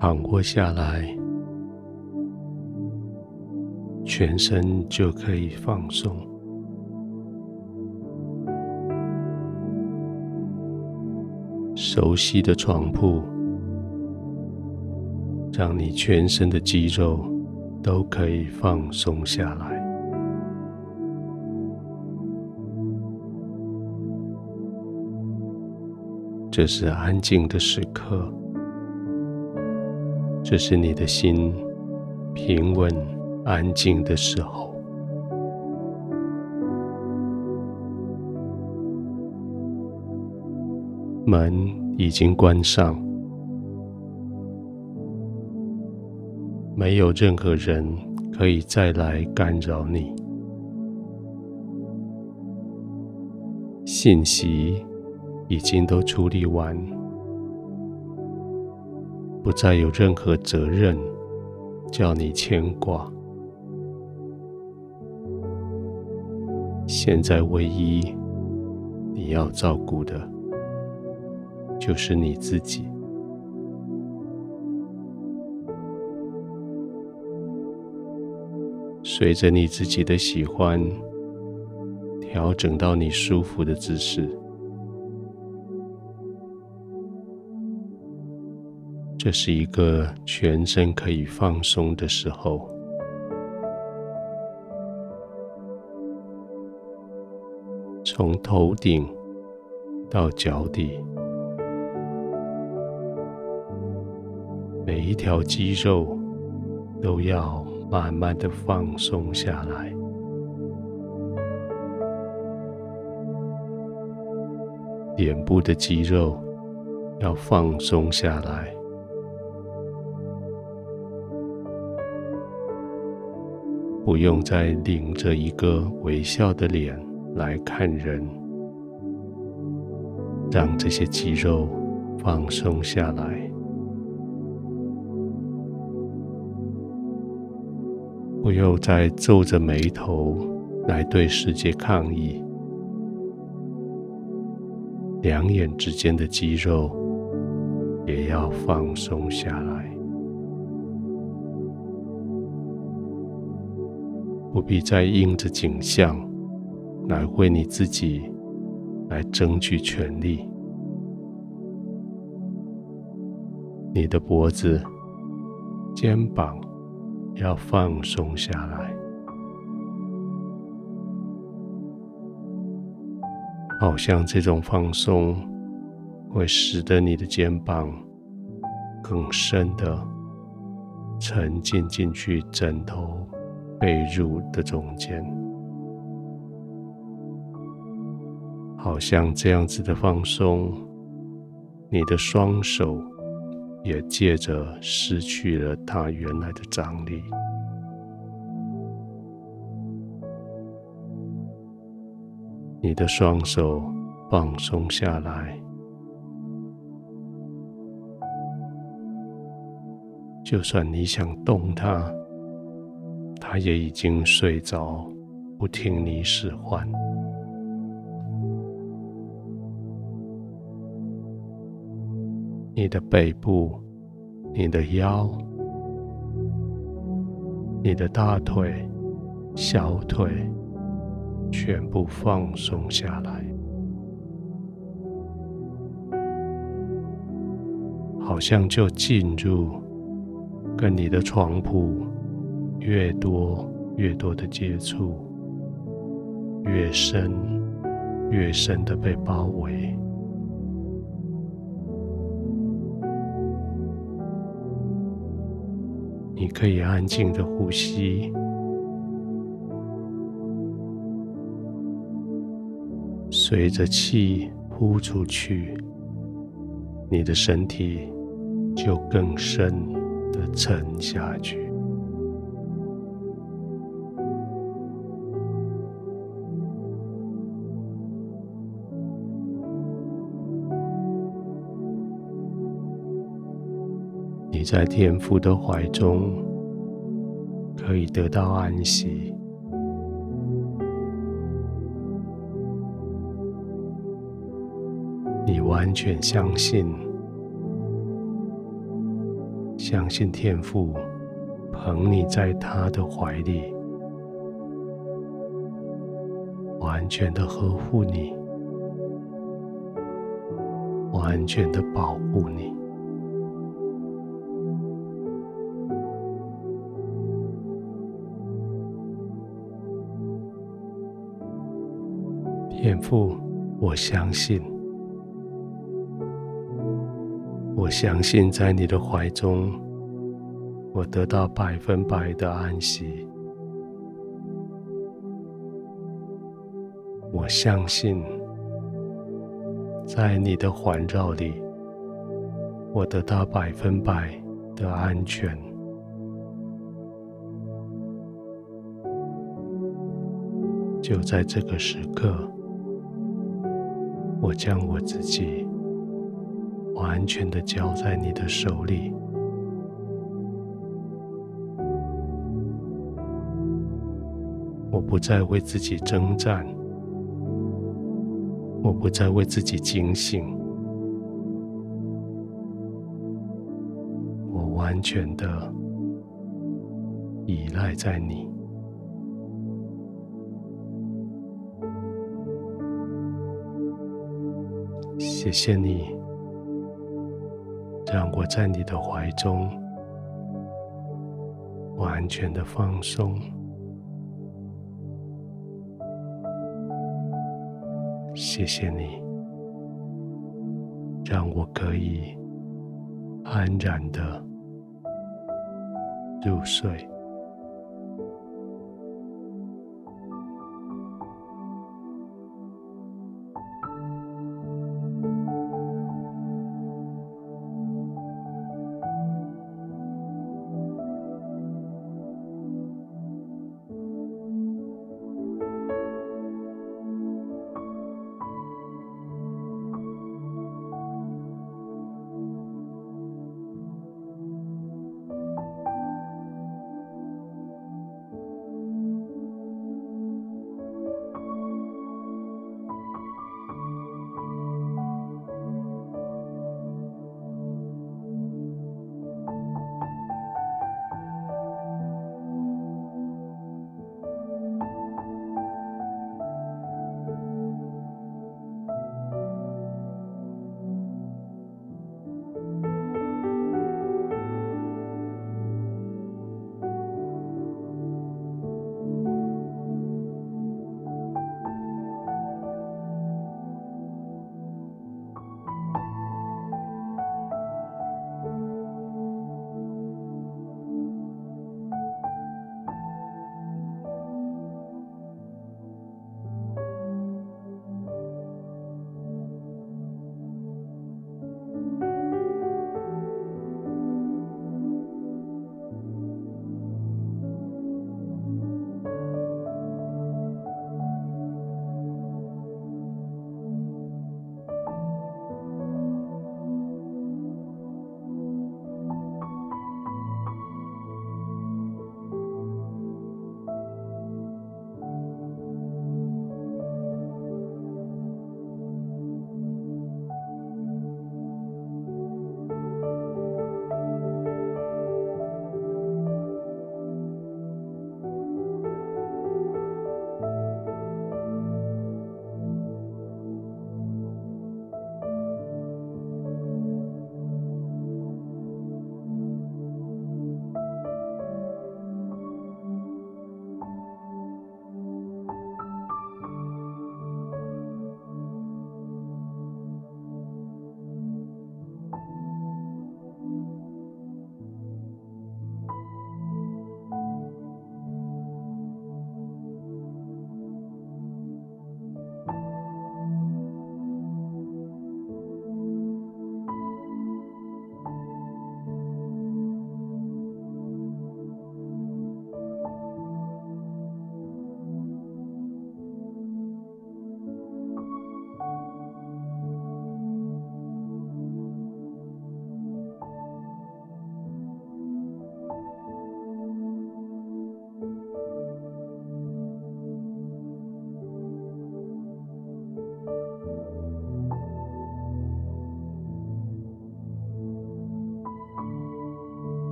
躺卧下来，全身就可以放松。熟悉的床铺，让你全身的肌肉都可以放松下来。这是安静的时刻。这是你的心平稳、安静的时候。门已经关上，没有任何人可以再来干扰你。信息已经都处理完。不再有任何责任叫你牵挂。现在唯一你要照顾的，就是你自己。随着你自己的喜欢，调整到你舒服的姿势。这是一个全身可以放松的时候，从头顶到脚底，每一条肌肉都要慢慢的放松下来，脸部的肌肉要放松下来。不用再领着一个微笑的脸来看人，让这些肌肉放松下来。不用再皱着眉头来对世界抗议，两眼之间的肌肉也要放松下来。不必再硬着颈项来为你自己来争取权利。你的脖子、肩膀要放松下来，好像这种放松会使得你的肩膀更深的沉浸进去枕头。被褥的中间，好像这样子的放松，你的双手也借着失去了它原来的张力。你的双手放松下来，就算你想动它。他也已经睡着，不听你使唤。你的背部、你的腰、你的大腿、小腿，全部放松下来，好像就进入跟你的床铺。越多越多的接触，越深越深的被包围。你可以安静的呼吸，随着气呼出去，你的身体就更深的沉下去。你在天父的怀中可以得到安息。你完全相信，相信天父捧你在他的怀里，完全的呵护你，完全的保护你。天父，我相信。我相信，在你的怀中，我得到百分百的安息。我相信，在你的环绕里，我得到百分百的安全。就在这个时刻，我将我自己。完全的交在你的手里，我不再为自己征战，我不再为自己警醒，我完全的依赖在你。谢谢你。让我在你的怀中完全的放松。谢谢你，让我可以安然的入睡。